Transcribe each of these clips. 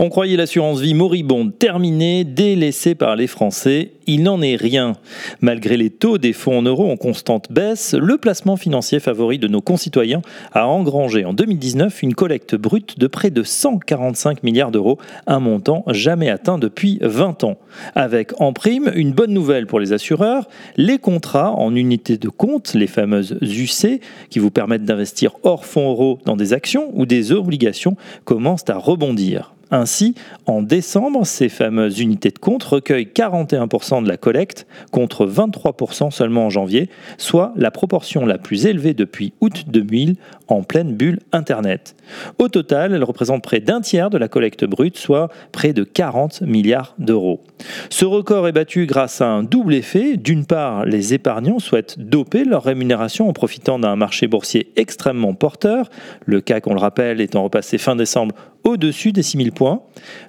On croyait l'assurance vie moribonde terminée, délaissée par les Français. Il n'en est rien. Malgré les taux des fonds en euros en constante baisse, le placement financier favori de nos concitoyens a engrangé en 2019 une collecte brute de près de 145 milliards d'euros, un montant jamais atteint depuis 20 ans. Avec en prime une bonne nouvelle pour les assureurs, les contrats en unité de compte, les fameuses UC, qui vous permettent d'investir hors fonds euros dans des actions ou des obligations, commencent à rebondir. Ainsi, en décembre, ces fameuses unités de compte recueillent 41% de la collecte contre 23% seulement en janvier, soit la proportion la plus élevée depuis août 2000 en pleine bulle Internet. Au total, elles représentent près d'un tiers de la collecte brute, soit près de 40 milliards d'euros. Ce record est battu grâce à un double effet. D'une part, les épargnants souhaitent doper leur rémunération en profitant d'un marché boursier extrêmement porteur, le cas qu'on le rappelle étant repassé fin décembre au-dessus des 6000 points.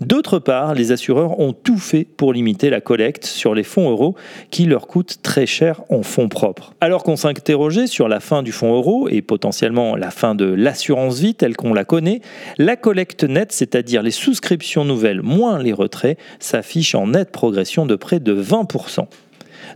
D'autre part, les assureurs ont tout fait pour limiter la collecte sur les fonds euros qui leur coûtent très cher en fonds propres. Alors qu'on s'interrogeait sur la fin du fonds euro et potentiellement la fin de l'assurance vie telle qu'on la connaît, la collecte nette, c'est-à-dire les souscriptions nouvelles moins les retraits, s'affiche en nette progression de près de 20%.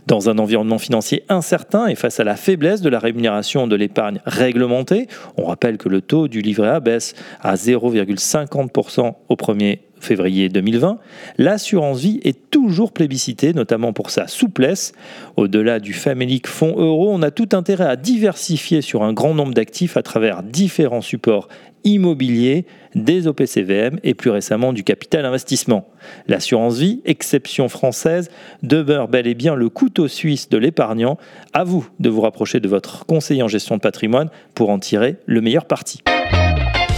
Dans un environnement financier incertain et face à la faiblesse de la rémunération de l'épargne réglementée, on rappelle que le taux du livret A baisse à 0,50% au 1er février 2020, l'assurance vie est toujours plébiscitée, notamment pour sa souplesse. Au-delà du famélique fonds euro, on a tout intérêt à diversifier sur un grand nombre d'actifs à travers différents supports immobiliers, des OPCVM et plus récemment du capital investissement. L'assurance vie, exception française, demeure bel et bien le couteau suisse de l'épargnant. À vous de vous rapprocher de votre conseiller en gestion de patrimoine pour en tirer le meilleur parti.